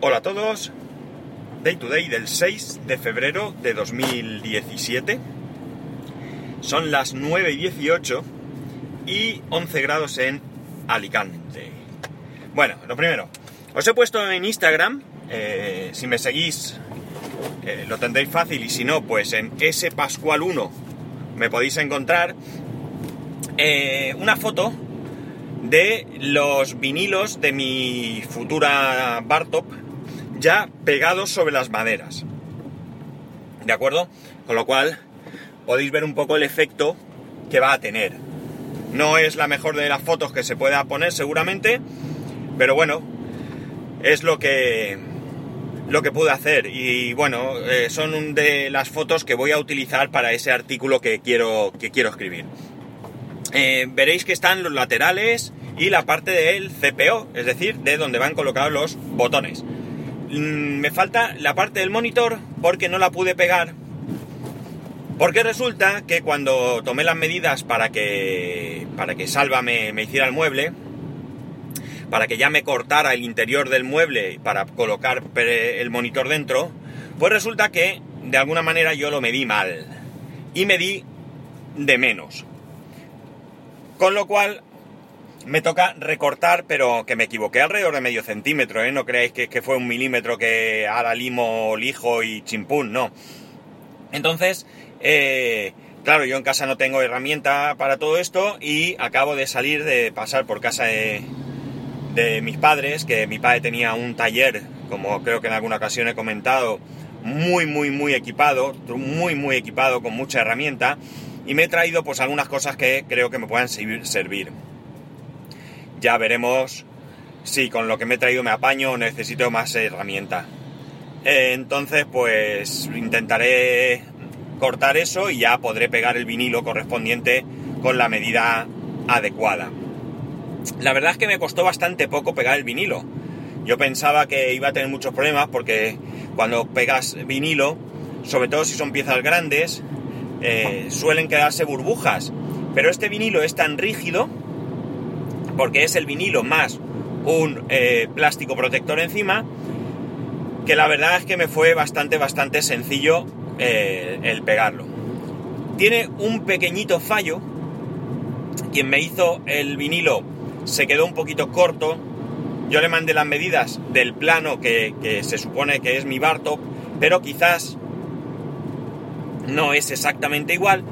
Hola a todos, Day to Day del 6 de febrero de 2017. Son las 9 y 18 y 11 grados en Alicante. Bueno, lo primero, os he puesto en Instagram, eh, si me seguís eh, lo tendréis fácil y si no, pues en spascual1 me podéis encontrar eh, una foto de los vinilos de mi futura Bartop ya pegados sobre las maderas. ¿De acuerdo? Con lo cual podéis ver un poco el efecto que va a tener. No es la mejor de las fotos que se pueda poner seguramente, pero bueno, es lo que lo que pude hacer y bueno, eh, son de las fotos que voy a utilizar para ese artículo que quiero, que quiero escribir. Eh, veréis que están los laterales y la parte del CPO, es decir, de donde van colocados los botones. Mm, me falta la parte del monitor porque no la pude pegar. Porque resulta que cuando tomé las medidas para que, para que Salva me, me hiciera el mueble, para que ya me cortara el interior del mueble para colocar el monitor dentro, pues resulta que de alguna manera yo lo medí mal. Y medí de menos. Con lo cual me toca recortar, pero que me equivoqué alrededor de medio centímetro, ¿eh? No creáis que, fue un milímetro que ahora limo, lijo y chimpún, no. Entonces, eh, claro, yo en casa no tengo herramienta para todo esto y acabo de salir de pasar por casa de, mis padres, que mi padre tenía un taller, como creo que en alguna ocasión he comentado, muy, muy, muy equipado, muy, muy equipado, con mucha herramienta, y me he traído pues algunas cosas que creo que me puedan servir. Ya veremos si con lo que me he traído me apaño o necesito más herramienta. Eh, entonces pues intentaré cortar eso y ya podré pegar el vinilo correspondiente con la medida adecuada. La verdad es que me costó bastante poco pegar el vinilo. Yo pensaba que iba a tener muchos problemas porque cuando pegas vinilo, sobre todo si son piezas grandes, eh, suelen quedarse burbujas. Pero este vinilo es tan rígido, porque es el vinilo más un eh, plástico protector encima, que la verdad es que me fue bastante, bastante sencillo eh, el pegarlo. Tiene un pequeñito fallo. Quien me hizo el vinilo se quedó un poquito corto. Yo le mandé las medidas del plano que, se supone que es mi Bartop, pero quizás no es exactamente igual,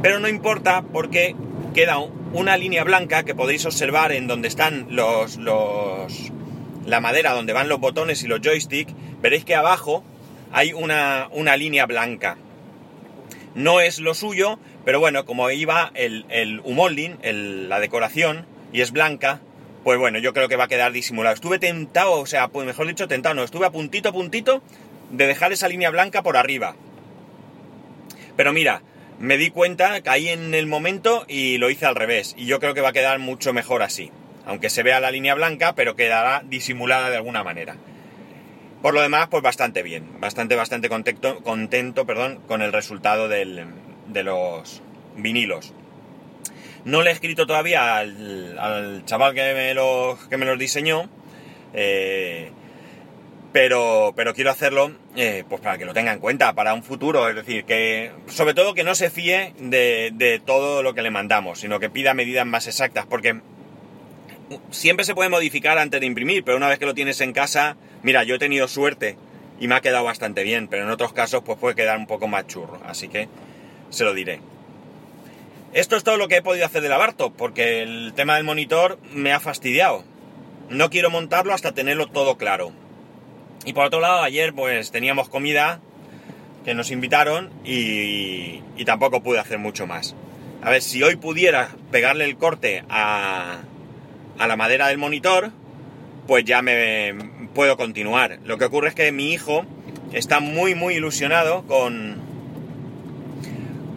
pero no importa porque queda una línea blanca que podéis observar en donde están los, los la madera donde van los botones y los joysticks, veréis que abajo hay una, una línea blanca. No es lo suyo, pero bueno, como iba el, el umolding, la decoración, y es blanca, pues bueno, yo creo que va a quedar disimulado. Estuve tentado, o sea, pues mejor dicho, tentado, no, estuve a puntito, puntito de dejar esa línea blanca por arriba. Pero mira, me di cuenta, caí en el momento y lo hice al revés. Y yo creo que va a quedar mucho mejor así. Aunque se vea la línea blanca, pero quedará disimulada de alguna manera. Por lo demás, pues bastante bien. Bastante, bastante contento, contento perdón, con el resultado de los vinilos. No le he escrito todavía al, chaval que me, los, que me los diseñó. Eh, pero, pero quiero hacerlo eh, pues para que lo tenga en cuenta para un futuro, es decir, que sobre todo que no se fíe de, todo lo que le mandamos, sino que pida medidas más exactas, porque siempre se puede modificar antes de imprimir, pero una vez que lo tienes en casa, mira, yo he tenido suerte y me ha quedado bastante bien, pero en otros casos pues puede quedar un poco más churro, así que se lo diré. Esto es todo lo que he podido hacer de la porque el tema del monitor me ha fastidiado. No quiero montarlo hasta tenerlo todo claro. Y por otro lado, ayer pues teníamos comida que nos invitaron y, tampoco pude hacer mucho más. A ver, si hoy pudiera pegarle el corte a, a la madera del monitor, pues ya me puedo continuar. Lo que ocurre es que mi hijo está muy muy ilusionado con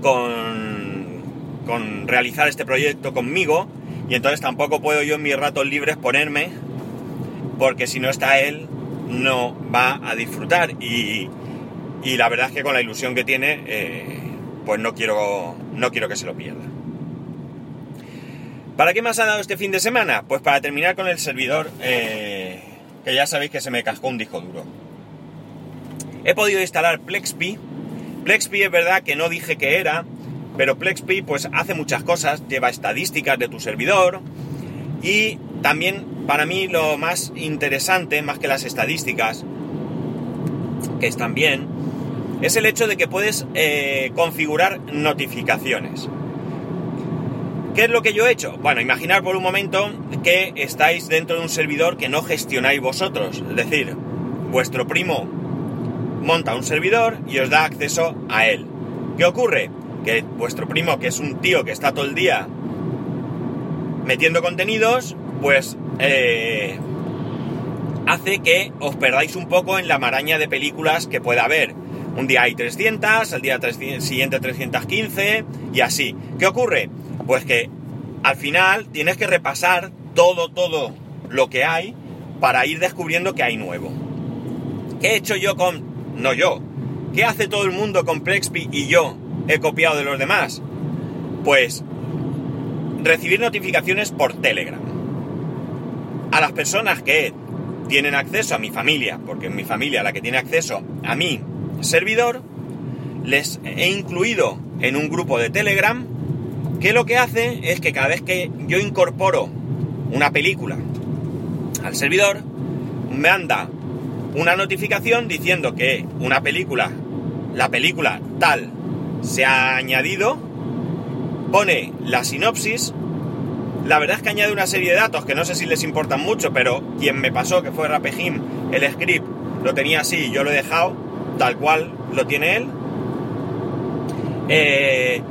con con realizar este proyecto conmigo y entonces tampoco puedo yo en mis ratos libres ponerme porque si no está él no va a disfrutar y, la verdad es que con la ilusión que tiene, eh, pues no quiero, no quiero que se lo pierda. ¿Para qué más ha dado este fin de semana? Pues para terminar con el servidor, eh, que ya sabéis que se me cascó un disco duro. He podido instalar Plexpi. Plexpi es verdad que no dije que era, pero Plexpi pues hace muchas cosas, lleva estadísticas de tu servidor y también para mí lo más interesante, más que las estadísticas, que están bien, es el hecho de que puedes eh, configurar notificaciones. ¿Qué es lo que yo he hecho? Bueno, imaginar por un momento que estáis dentro de un servidor que no gestionáis vosotros. Es decir, vuestro primo monta un servidor y os da acceso a él. ¿Qué ocurre? Que vuestro primo, que es un tío que está todo el día metiendo contenidos, pues eh, hace que os perdáis un poco en la maraña de películas que pueda haber. Un día hay 300, al día siguiente 315 y así. ¿Qué ocurre? Pues que al final tienes que repasar todo, todo lo que hay para ir descubriendo que hay nuevo. ¿Qué he hecho yo con... no yo? ¿Qué hace todo el mundo con Plexpi y yo he copiado de los demás? Pues recibir notificaciones por Telegram. A las personas que tienen acceso a mi familia, porque es mi familia la que tiene acceso a mi servidor, les he incluido en un grupo de Telegram que lo que hace es que cada vez que yo incorporo una película al servidor, me anda una notificación diciendo que una película, la película tal, se ha añadido, pone la sinopsis, la verdad es que añade una serie de datos que no sé si les importan mucho, pero quien me pasó, que fue Rapejim, el script lo tenía así, yo lo he dejado tal cual lo tiene él. Eh,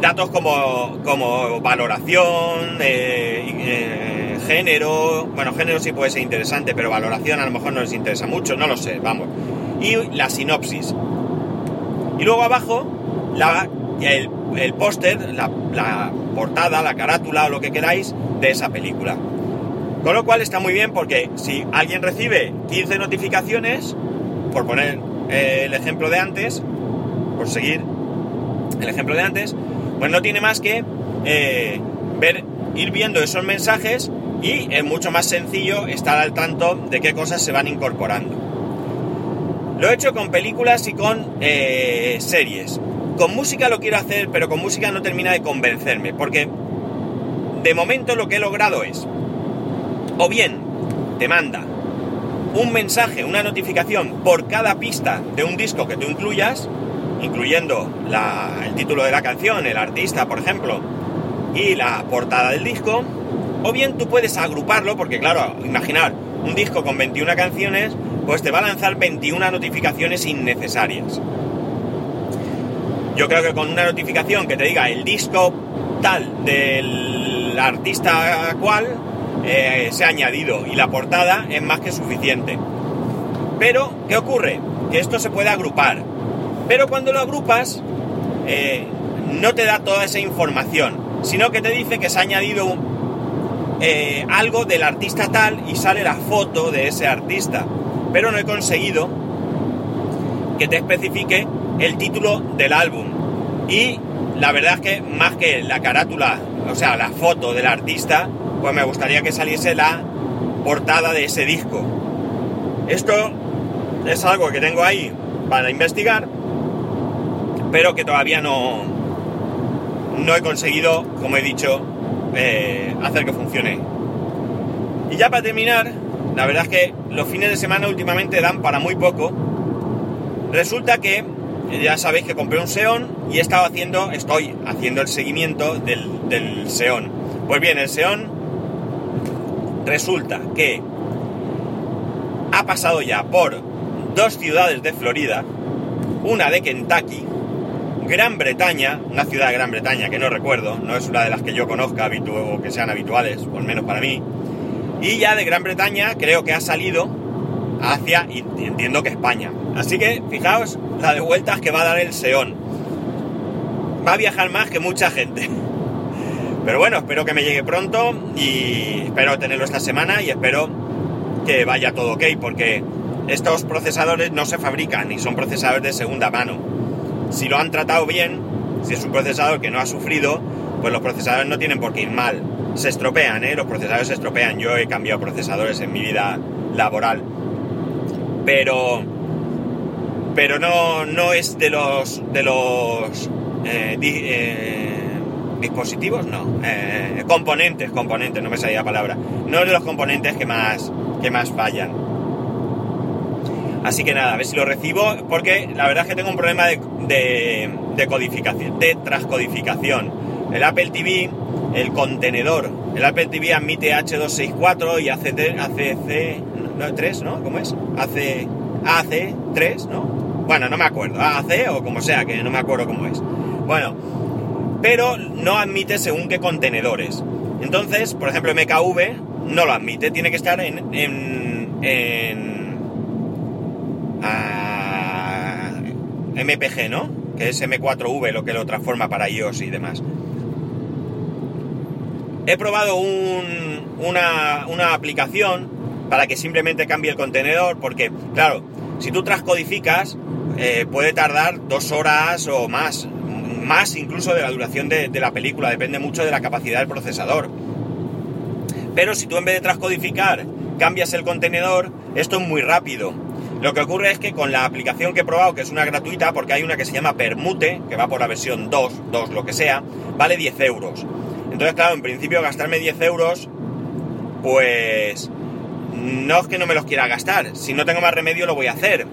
datos como, como valoración, eh, eh, género, bueno, género sí puede ser interesante, pero valoración a lo mejor no les interesa mucho, no lo sé, vamos. Y la sinopsis. Y luego abajo, la, el, el póster, la, la portada, la carátula o lo que queráis de esa película. Con lo cual está muy bien porque si alguien recibe 15 notificaciones, por poner eh, el ejemplo de antes, por seguir el ejemplo de antes, pues no tiene más que eh, ver, ir viendo esos mensajes y es mucho más sencillo estar al tanto de qué cosas se van incorporando. Lo he hecho con películas y con eh, series. Con música lo quiero hacer, pero con música no termina de convencerme, porque de momento lo que he logrado es, o bien te manda un mensaje, una notificación por cada pista de un disco que tú incluyas, incluyendo el título de la canción, el artista, por ejemplo, y la portada del disco, o bien tú puedes agruparlo, porque claro, imaginar un disco con 21 canciones, pues te va a lanzar 21 notificaciones innecesarias. Yo creo que con una notificación que te diga el disco tal del artista cual eh, se ha añadido y la portada es más que suficiente. Pero, ¿qué ocurre? Que esto se puede agrupar. Pero cuando lo agrupas, eh, no te da toda esa información, sino que te dice que se ha añadido eh, algo del artista tal y sale la foto de ese artista. Pero no he conseguido que te especifique el título del álbum. Y la verdad es que más que la carátula, o sea, la foto del artista, pues me gustaría que saliese la portada de ese disco. Esto es algo que tengo ahí para investigar, pero que todavía no, no he conseguido, como he dicho, eh, hacer que funcione. Y ya para terminar, la verdad es que los fines de semana últimamente dan para muy poco. Resulta que ya sabéis que compré un Seon y he estado haciendo, estoy haciendo el seguimiento del, del Seon. Pues bien, el Seon resulta que ha pasado ya por dos ciudades de Florida, una de Kentucky, Gran Bretaña, una ciudad de Gran Bretaña que no recuerdo, no es una de las que yo conozca o que sean habituales, al menos para mí, y ya de Gran Bretaña creo que ha salido hacia, entiendo que España. Así que fijaos la de vueltas que va a dar el Seón. Va a viajar más que mucha gente. Pero bueno, espero que me llegue pronto y espero tenerlo esta semana y espero que vaya todo ok porque estos procesadores no se fabrican y son procesadores de segunda mano. Si lo han tratado bien, si es un procesador que no ha sufrido, pues los procesadores no tienen por qué ir mal. Se estropean, ¿eh? Los procesadores se estropean. Yo he cambiado procesadores en mi vida laboral. Pero, pero no, no es de los, de los eh, eh, dispositivos, no, eh, componentes, componentes, no me salía la palabra, no es de los componentes que más, que más fallan. Así que nada, a ver si lo recibo, porque la verdad es que tengo un problema de, de, de codificación, de transcodificación. El Apple TV, el contenedor, el Apple TV admite H264 y ACC, no, 3, ¿no? ¿Cómo es? AC, AC3, ¿no? Bueno, no me acuerdo, AC o como sea, que no me acuerdo cómo es. Bueno, pero no admite según qué contenedores. Entonces, por ejemplo, MKV no lo admite, tiene que estar en, en, en ah, MPG, ¿no? Que es M4V lo que lo transforma para iOS y demás. He probado una, una aplicación para que simplemente cambie el contenedor, porque, claro, si tú transcodificas, eh, puede tardar dos horas o más, más incluso de la duración de, la película, depende mucho de la capacidad del procesador. Pero si tú en vez de transcodificar cambias el contenedor, esto es muy rápido. Lo que ocurre es que con la aplicación que he probado, que es una gratuita, porque hay una que se llama Permute, que va por la versión 2, 2 lo que sea, vale 10 euros. Entonces, claro, en principio gastarme 10 euros, pues no es que no me los quiera gastar, si no tengo más remedio lo voy a hacer.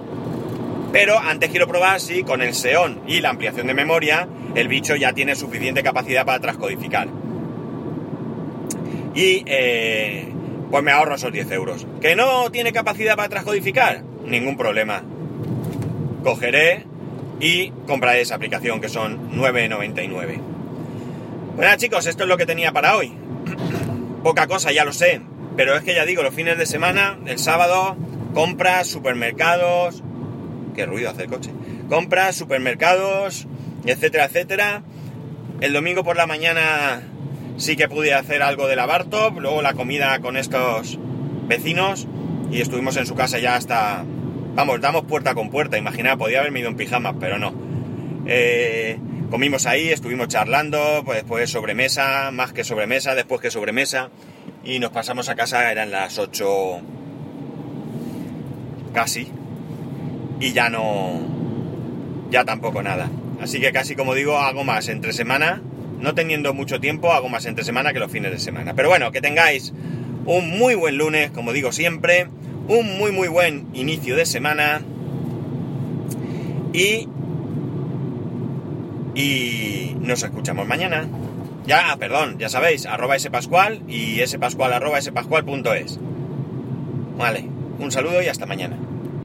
Pero antes quiero probar si con el SEON y la ampliación de memoria el bicho ya tiene suficiente capacidad para transcodificar. Y eh, pues me ahorro esos 10 euros. ¿Que no tiene capacidad para transcodificar? Ningún problema. Cogeré y compraré esa aplicación que son 9,99. Bueno chicos, esto es lo que tenía para hoy. Poca cosa, ya lo sé. Pero es que ya digo, los fines de semana, el sábado, compras, supermercados. Qué ruido hace el coche. Compras, supermercados, etcétera, etcétera. El domingo por la mañana sí que pude hacer algo de la Bartop, luego la comida con estos vecinos y estuvimos en su casa ya hasta. Vamos, damos puerta con puerta. Imaginad, podía haberme ido en pijamas, pero no. Eh, comimos ahí, estuvimos charlando, pues después sobremesa, más que sobremesa, después que sobremesa y nos pasamos a casa, eran las 8 casi, y ya no, ya tampoco nada. Así que casi como digo, hago más entre semana, no teniendo mucho tiempo, hago más entre semana que los fines de semana. Pero bueno, que tengáis un muy buen lunes, como digo siempre, un muy muy buen inicio de semana y y nos escuchamos mañana. Ya, perdón, ya sabéis, arroba pascual y pascual arroba spascual.es. Vale, un saludo y hasta mañana.